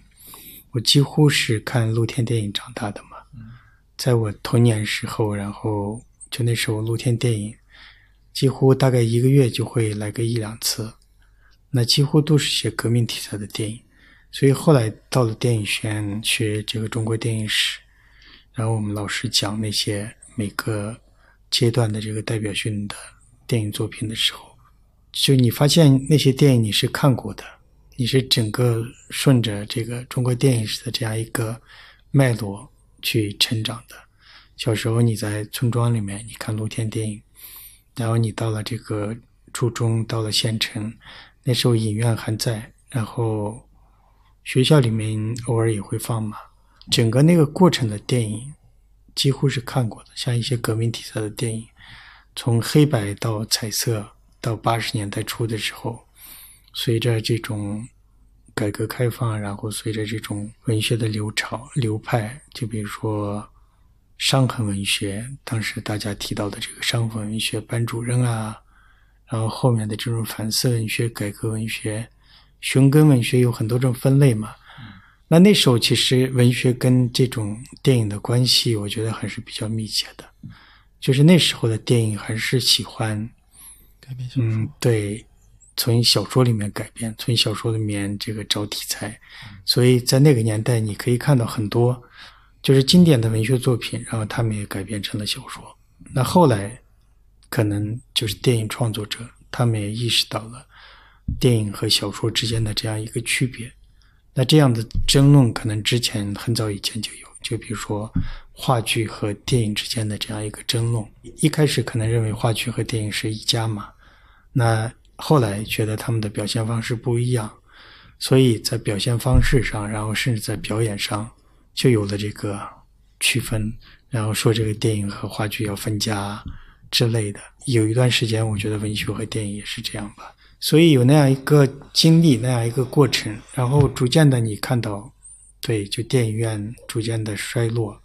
我几乎是看露天电影长大的嘛。在我童年时候，然后就那时候露天电影几乎大概一个月就会来个一两次，那几乎都是些革命题材的电影。所以后来到了电影学院学这个中国电影史，然后我们老师讲那些每个阶段的这个代表性的。电影作品的时候，就你发现那些电影你是看过的，你是整个顺着这个中国电影史的这样一个脉络去成长的。小时候你在村庄里面，你看露天电影，然后你到了这个初中，到了县城，那时候影院还在，然后学校里面偶尔也会放嘛。整个那个过程的电影几乎是看过的，像一些革命题材的电影，从黑白到彩色，到八十年代初的时候，随着这种改革开放，然后随着这种文学的流潮流派，就比如说伤痕文学，当时大家提到的这个伤痕文学，班主任啊，然后后面的这种反思文学、改革文学、寻根文学，有很多种分类嘛。那那时候其实文学跟这种电影的关系，我觉得还是比较密切的。就是那时候的电影还是喜欢改编小说，嗯，对，从小说里面改编，从小说里面这个找题材，所以在那个年代，你可以看到很多就是经典的文学作品，然后他们也改编成了小说。那后来可能就是电影创作者，他们也意识到了电影和小说之间的这样一个区别。那这样的争论可能之前很早以前就有，就比如说话剧和电影之间的这样一个争论。一开始可能认为话剧和电影是一家嘛，那后来觉得他们的表现方式不一样，所以在表现方式上，然后甚至在表演上就有了这个区分，然后说这个电影和话剧要分家之类的。有一段时间，我觉得文学和电影也是这样吧。所以有那样一个经历，那样一个过程，然后逐渐的你看到，对，就电影院逐渐的衰落。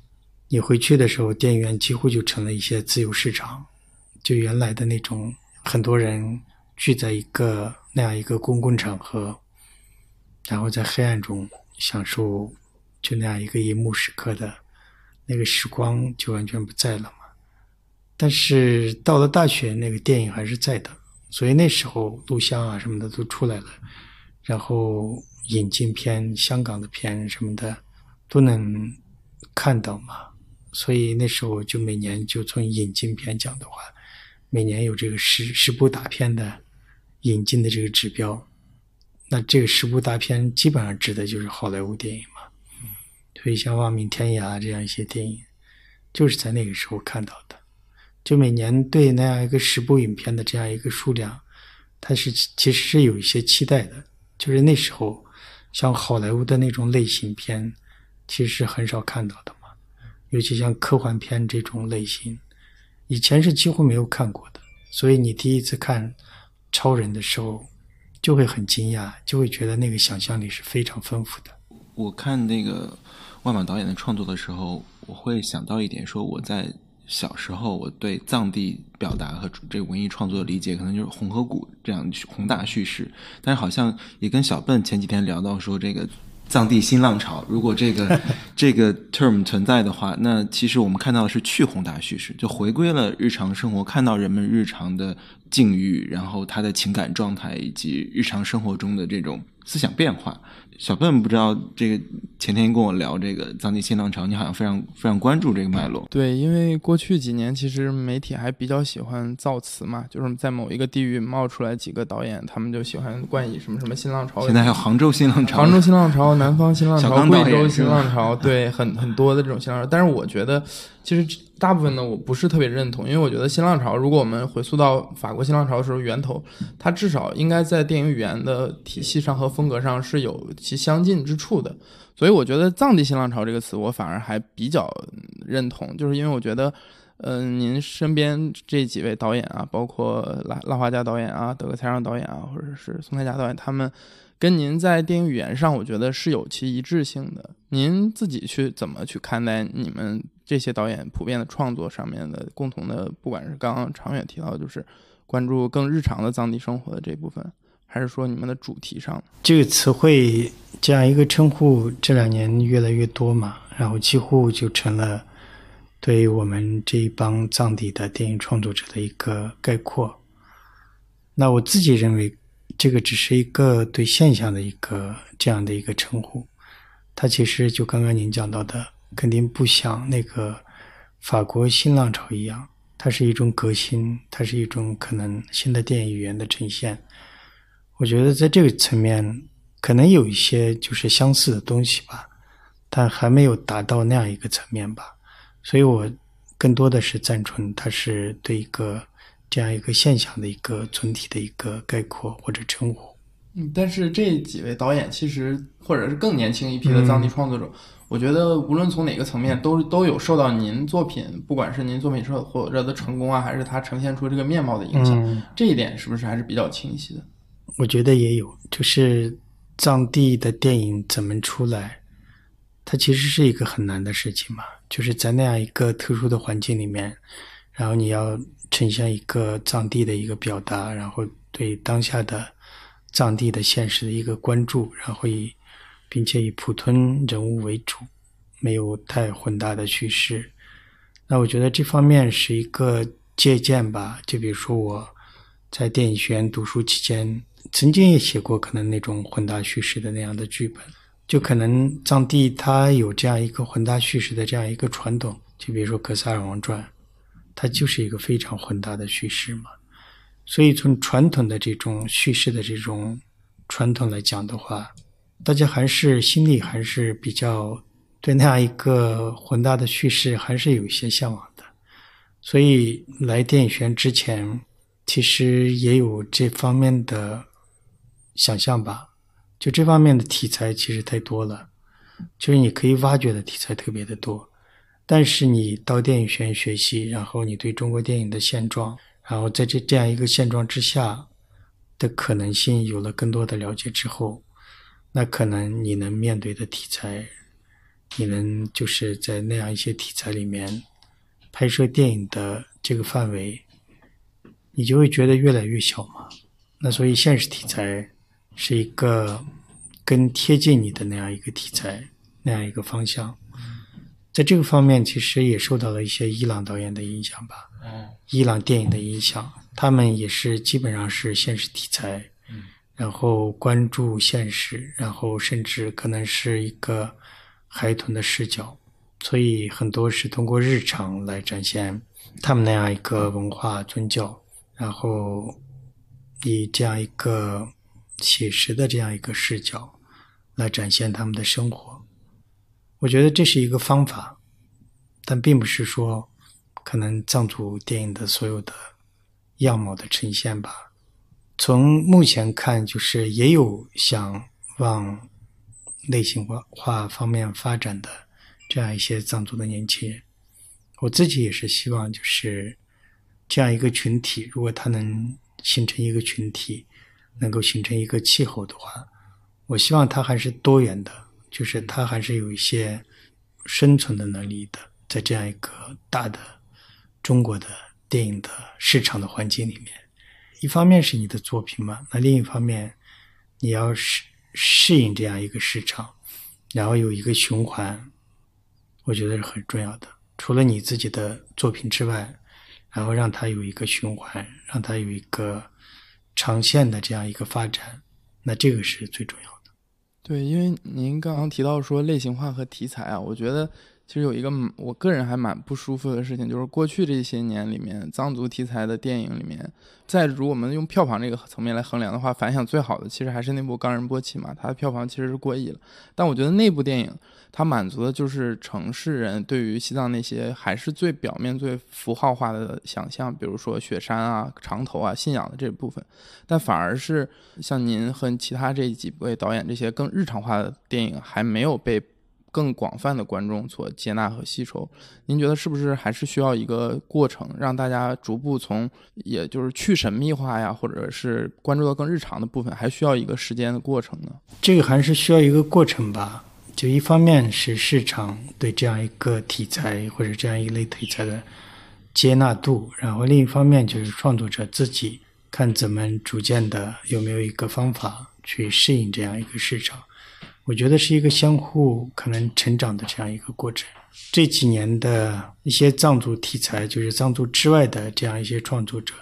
你回去的时候，电影院几乎就成了一些自由市场，就原来的那种很多人聚在一个那样一个公共场合，然后在黑暗中享受就那样一个银幕时刻的那个时光就完全不在了嘛。但是到了大学，那个电影还是在的。所以那时候录像啊什么的都出来了，然后引进片、香港的片什么的都能看到嘛。所以那时候就每年就从引进片讲的话，每年有这个十十部大片的引进的这个指标。那这个十部大片基本上指的就是好莱坞电影嘛。所以像《望命天涯》这样一些电影，就是在那个时候看到的。就每年对那样一个十部影片的这样一个数量，它是其实是有一些期待的。就是那时候，像好莱坞的那种类型片，其实很少看到的嘛。尤其像科幻片这种类型，以前是几乎没有看过的。所以你第一次看超人的时候，就会很惊讶，就会觉得那个想象力是非常丰富的。我看那个万马导演的创作的时候，我会想到一点，说我在。小时候，我对藏地表达和这个文艺创作的理解，可能就是红河谷这样宏大叙事。但是好像也跟小笨前几天聊到说，这个藏地新浪潮，如果这个 这个 term 存在的话，那其实我们看到的是去宏大叙事，就回归了日常生活，看到人们日常的境遇，然后他的情感状态以及日常生活中的这种思想变化。小笨不知道这个前天跟我聊这个藏地新浪潮，你好像非常非常关注这个脉络。对，因为过去几年其实媒体还比较喜欢造词嘛，就是在某一个地域冒出来几个导演，他们就喜欢冠以什么什么新浪潮。现在还有杭州新浪潮、杭州新浪潮、南方新浪潮、贵州新浪潮，对，很很多的这种新浪潮。但是我觉得，其实大部分呢，我不是特别认同，因为我觉得新浪潮，如果我们回溯到法国新浪潮的时候源头，它至少应该在电影语言的体系上和风格上是有。其相近之处的，所以我觉得“藏地新浪潮”这个词，我反而还比较认同，就是因为我觉得，嗯，您身边这几位导演啊，包括拉拉华加导演啊、德克才让导演啊，或者是宋太佳导演，他们跟您在电影语言上，我觉得是有其一致性的。您自己去怎么去看待你们这些导演普遍的创作上面的共同的，不管是刚刚长远提到，就是关注更日常的藏地生活的这部分。还是说你们的主题上，这个词汇这样一个称呼，这两年越来越多嘛，然后几乎就成了对于我们这一帮藏地的电影创作者的一个概括。那我自己认为，这个只是一个对现象的一个这样的一个称呼，它其实就刚刚您讲到的，肯定不像那个法国新浪潮一样，它是一种革新，它是一种可能新的电影语言的呈现。我觉得在这个层面，可能有一些就是相似的东西吧，但还没有达到那样一个层面吧。所以我更多的是赞成它是对一个这样一个现象的一个总体的一个概括或者称呼。嗯，但是这几位导演其实或者是更年轻一批的藏地创作者，我觉得无论从哪个层面都都有受到您作品，不管是您作品受或者的成功啊，还是它呈现出这个面貌的影响，这一点是不是还是比较清晰的？我觉得也有，就是藏地的电影怎么出来，它其实是一个很难的事情嘛，就是在那样一个特殊的环境里面，然后你要呈现一个藏地的一个表达，然后对当下的。藏地的现实的一个关注，然后以并且以普通人物为主，没有太混大的叙事。那我觉得这方面是一个借鉴吧。就比如说我在电影学院读书期间，曾经也写过可能那种混大叙事的那样的剧本。就可能藏地它有这样一个混大叙事的这样一个传统。就比如说《格萨尔王传》，它就是一个非常混搭的叙事嘛。所以，从传统的这种叙事的这种传统来讲的话，大家还是心里还是比较对那样一个混搭的叙事还是有一些向往的。所以来电影学院之前，其实也有这方面的想象吧。就这方面的题材其实太多了，就是你可以挖掘的题材特别的多。但是你到电影学院学习，然后你对中国电影的现状。然后在这这样一个现状之下的可能性有了更多的了解之后，那可能你能面对的题材，你能就是在那样一些题材里面拍摄电影的这个范围，你就会觉得越来越小嘛。那所以现实题材是一个更贴近你的那样一个题材，那样一个方向。在这个方面，其实也受到了一些伊朗导演的影响吧。伊朗电影的影响，他们也是基本上是现实题材，嗯然后关注现实，然后甚至可能是一个孩童的视角，所以很多是通过日常来展现他们那样一个文化宗教，然后以这样一个写实的这样一个视角来展现他们的生活。我觉得这是一个方法，但并不是说。可能藏族电影的所有的样貌的呈现吧，从目前看，就是也有想往类型化化方面发展的这样一些藏族的年轻人。我自己也是希望，就是这样一个群体，如果他能形成一个群体，能够形成一个气候的话，我希望他还是多元的，就是他还是有一些生存的能力的，在这样一个大的。中国的电影的市场的环境里面，一方面是你的作品嘛，那另一方面，你要适适应这样一个市场，然后有一个循环，我觉得是很重要的。除了你自己的作品之外，然后让它有一个循环，让它有一个长线的这样一个发展，那这个是最重要的。对，因为您刚刚提到说类型化和题材啊，我觉得。其实有一个我个人还蛮不舒服的事情，就是过去这些年里面，藏族题材的电影里面，在如我们用票房这个层面来衡量的话，反响最好的其实还是那部《冈仁波齐》嘛，它的票房其实是过亿了。但我觉得那部电影它满足的就是城市人对于西藏那些还是最表面、最符号化的想象，比如说雪山啊、长头啊、信仰的这部分。但反而是像您和其他这几位导演这些更日常化的电影还没有被。更广泛的观众所接纳和吸收，您觉得是不是还是需要一个过程，让大家逐步从，也就是去神秘化呀，或者是关注到更日常的部分，还需要一个时间的过程呢？这个还是需要一个过程吧。就一方面是市场对这样一个题材或者这样一类题材的接纳度，然后另一方面就是创作者自己看怎么逐渐的有没有一个方法去适应这样一个市场。我觉得是一个相互可能成长的这样一个过程。这几年的一些藏族题材，就是藏族之外的这样一些创作者，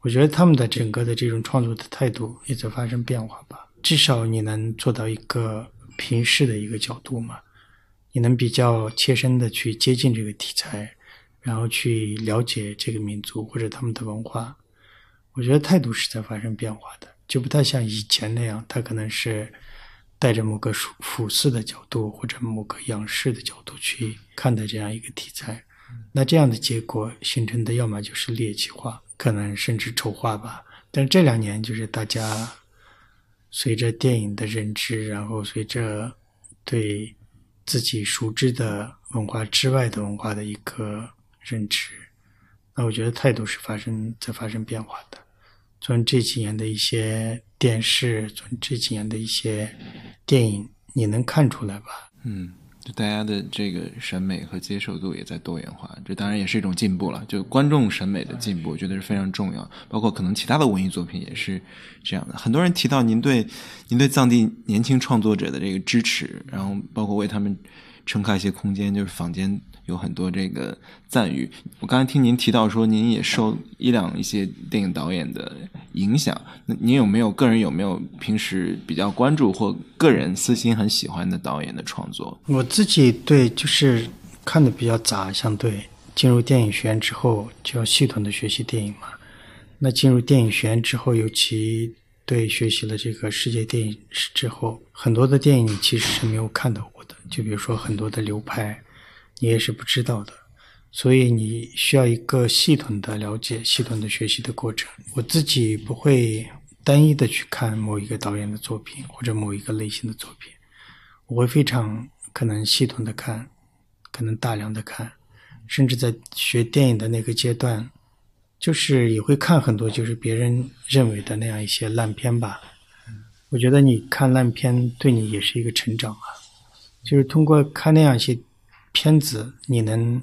我觉得他们的整个的这种创作的态度也在发生变化吧。至少你能做到一个平视的一个角度嘛，你能比较切身的去接近这个题材，然后去了解这个民族或者他们的文化。我觉得态度是在发生变化的，就不太像以前那样，他可能是。带着某个俯俯视的角度或者某个仰视的角度去看待这样一个题材，那这样的结果形成的要么就是猎奇化，可能甚至丑化吧。但这两年就是大家随着电影的认知，然后随着对自己熟知的文化之外的文化的一个认知，那我觉得态度是发生在发生变化的。从这几年的一些电视，从这几年的一些电影，你能看出来吧？嗯。就大家的这个审美和接受度也在多元化，这当然也是一种进步了。就观众审美的进步，我觉得是非常重要。包括可能其他的文艺作品也是这样的。很多人提到您对您对藏地年轻创作者的这个支持，然后包括为他们撑开一些空间，就是坊间。有很多这个赞誉。我刚才听您提到说，您也受伊朗一些电影导演的影响。那您有没有个人有没有平时比较关注或个人私心很喜欢的导演的创作？我自己对就是看的比较杂，相对进入电影学院之后就要系统的学习电影嘛。那进入电影学院之后，尤其对学习了这个世界电影之后，很多的电影其实是没有看到过的。就比如说很多的流派。你也是不知道的，所以你需要一个系统的了解、系统的学习的过程。我自己不会单一的去看某一个导演的作品或者某一个类型的作品，我会非常可能系统的看，可能大量的看，甚至在学电影的那个阶段，就是也会看很多就是别人认为的那样一些烂片吧。我觉得你看烂片对你也是一个成长啊，就是通过看那样一些。片子你能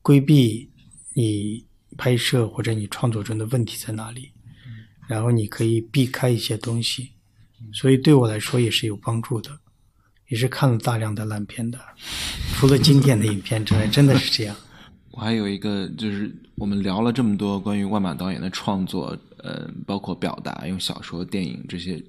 规避你拍摄或者你创作中的问题在哪里，然后你可以避开一些东西，所以对我来说也是有帮助的，也是看了大量的烂片的，除了经典的影片之外，真的是这样。我还有一个就是我们聊了这么多关于万马导演的创作，呃，包括表达用小说、电影这些。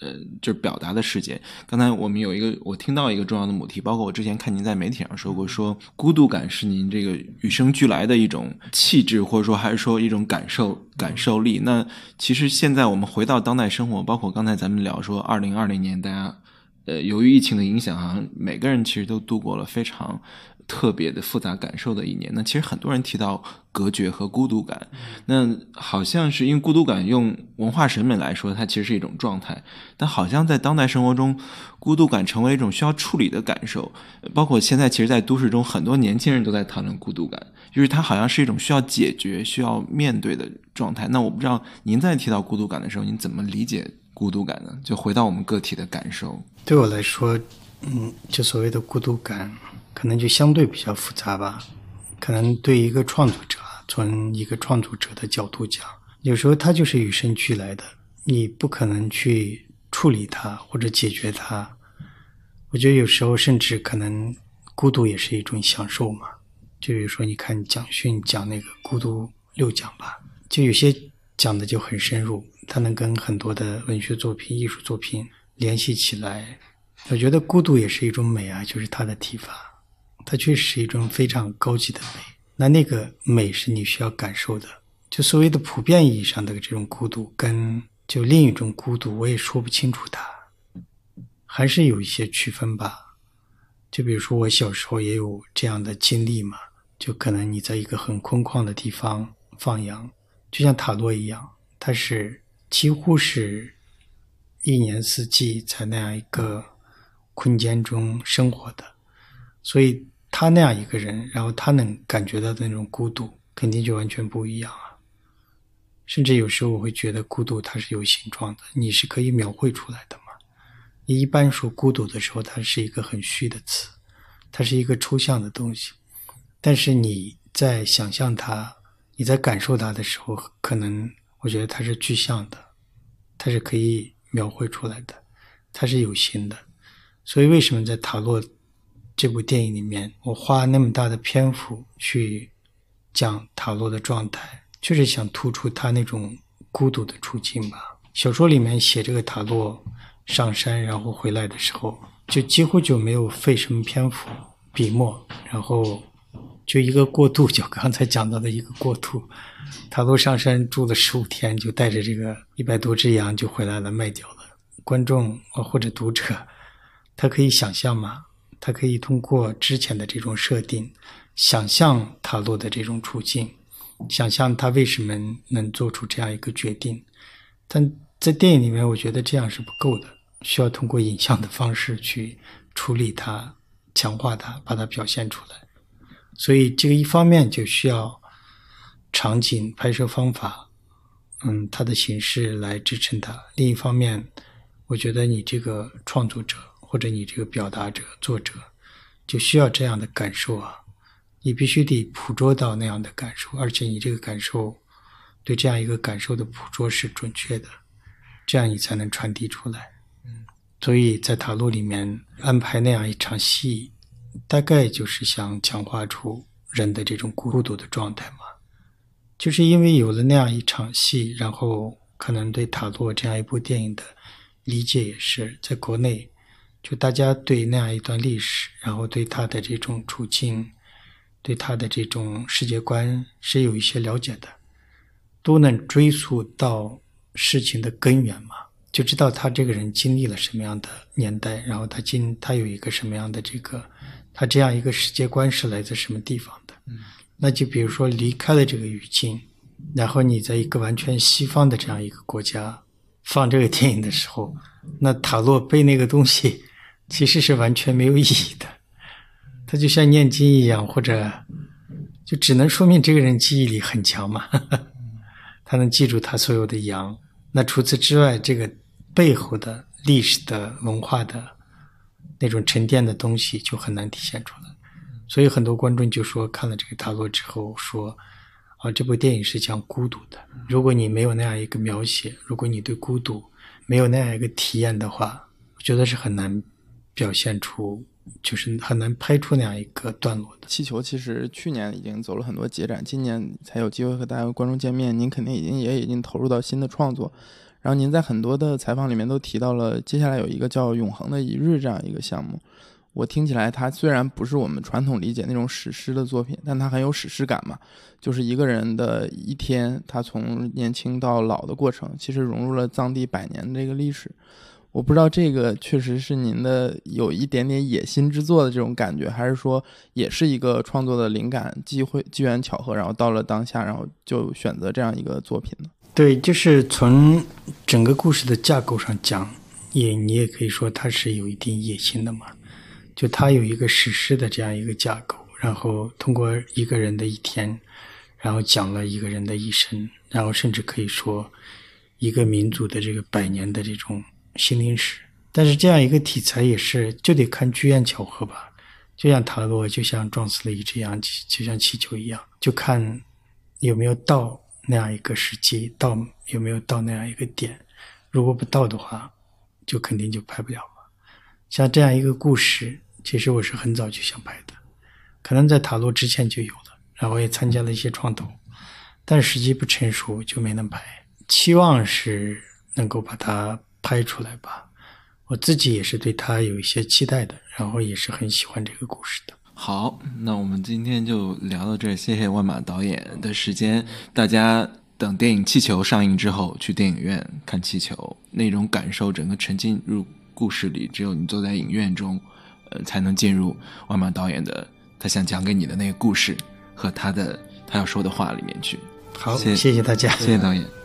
呃，就是表达的世界。刚才我们有一个，我听到一个重要的母题，包括我之前看您在媒体上说过，说孤独感是您这个与生俱来的一种气质，或者说还是说一种感受感受力。那其实现在我们回到当代生活，包括刚才咱们聊说，二零二零年大家，呃，由于疫情的影响，好像每个人其实都度过了非常。特别的复杂感受的一年，那其实很多人提到隔绝和孤独感，那好像是因为孤独感用文化审美来说，它其实是一种状态，但好像在当代生活中，孤独感成为一种需要处理的感受，包括现在其实，在都市中很多年轻人都在讨论孤独感，就是它好像是一种需要解决、需要面对的状态。那我不知道您在提到孤独感的时候，您怎么理解孤独感呢？就回到我们个体的感受，对我来说，嗯，就所谓的孤独感。可能就相对比较复杂吧，可能对一个创作者，从一个创作者的角度讲，有时候他就是与生俱来的，你不可能去处理它或者解决它。我觉得有时候甚至可能孤独也是一种享受嘛。就比如说，你看蒋勋讲那个孤独六讲吧，就有些讲的就很深入，他能跟很多的文学作品、艺术作品联系起来。我觉得孤独也是一种美啊，就是他的提法。它确实是一种非常高级的美，那那个美是你需要感受的。就所谓的普遍意义上的这种孤独，跟就另一种孤独，我也说不清楚它，还是有一些区分吧。就比如说我小时候也有这样的经历嘛，就可能你在一个很空旷的地方放羊，就像塔罗一样，它是几乎是一年四季在那样一个空间中生活的，所以。他那样一个人，然后他能感觉到的那种孤独，肯定就完全不一样啊。甚至有时候我会觉得，孤独它是有形状的，你是可以描绘出来的嘛。你一般说孤独的时候，它是一个很虚的词，它是一个抽象的东西。但是你在想象它，你在感受它的时候，可能我觉得它是具象的，它是可以描绘出来的，它是有形的。所以为什么在塔洛？这部电影里面，我花那么大的篇幅去讲塔洛的状态，就是想突出他那种孤独的处境吧。小说里面写这个塔洛上山然后回来的时候，就几乎就没有费什么篇幅笔墨，然后就一个过渡，就刚才讲到的一个过渡。塔洛上山住了十五天，就带着这个一百多只羊就回来了，卖掉了。观众或者读者，他可以想象吗？他可以通过之前的这种设定，想象塔洛的这种处境，想象他为什么能做出这样一个决定。但在电影里面，我觉得这样是不够的，需要通过影像的方式去处理它、强化它、把它表现出来。所以这个一方面就需要场景、拍摄方法，嗯，它的形式来支撑它；另一方面，我觉得你这个创作者或者你这个表达者、作者就需要这样的感受啊。你必须得捕捉到那样的感受，而且你这个感受对这样一个感受的捕捉是准确的，这样你才能传递出来。嗯，所以在塔罗里面安排那样一场戏，大概就是想强化出人的这种孤独的状态嘛。就是因为有了那样一场戏，然后可能对塔罗这样一部电影的理解也是在国内，就大家对那样一段历史，然后对他的这种处境。对他的这种世界观是有一些了解的，都能追溯到事情的根源嘛，就知道他这个人经历了什么样的年代，然后他经他有一个什么样的这个，他这样一个世界观是来自什么地方的。嗯，那就比如说离开了这个语境，然后你在一个完全西方的这样一个国家放这个电影的时候，那塔洛被那个东西其实是完全没有意义的。他就像念经一样，或者就只能说明这个人记忆力很强嘛，他能记住他所有的阳。那除此之外，这个背后的历史的文化的那种沉淀的东西就很难体现出来。所以很多观众就说，看了这个塔罗之后说，啊，这部电影是讲孤独的。如果你没有那样一个描写，如果你对孤独没有那样一个体验的话，我觉得是很难表现出。就是很难拍出那样一个段落的。气球其实去年已经走了很多节展，今年才有机会和大家观众见面。您肯定已经也已经投入到新的创作，然后您在很多的采访里面都提到了接下来有一个叫《永恒的一日》这样一个项目。我听起来，它虽然不是我们传统理解那种史诗的作品，但它很有史诗感嘛。就是一个人的一天，他从年轻到老的过程，其实融入了藏地百年的这个历史。我不知道这个确实是您的有一点点野心之作的这种感觉，还是说也是一个创作的灵感机会机缘巧合，然后到了当下，然后就选择这样一个作品呢？对，就是从整个故事的架构上讲，也你也可以说它是有一定野心的嘛。就它有一个史诗的这样一个架构，然后通过一个人的一天，然后讲了一个人的一生，然后甚至可以说一个民族的这个百年的这种。心灵史，但是这样一个题材也是就得看机缘巧合吧，就像塔罗，就像撞死了一只羊，就像气球一样，就看有没有到那样一个时机，到有没有到那样一个点。如果不到的话，就肯定就拍不了了。像这样一个故事，其实我是很早就想拍的，可能在塔罗之前就有了，然后也参加了一些创投，但时机不成熟就没能拍。期望是能够把它。拍出来吧，我自己也是对他有一些期待的，然后也是很喜欢这个故事的。好，那我们今天就聊到这儿，谢谢万马导演的时间。大家等电影《气球》上映之后，去电影院看《气球》，那种感受，整个沉浸入故事里，只有你坐在影院中，呃，才能进入万马导演的他想讲给你的那个故事和他的他要说的话里面去。好，谢谢大家，谢谢导演。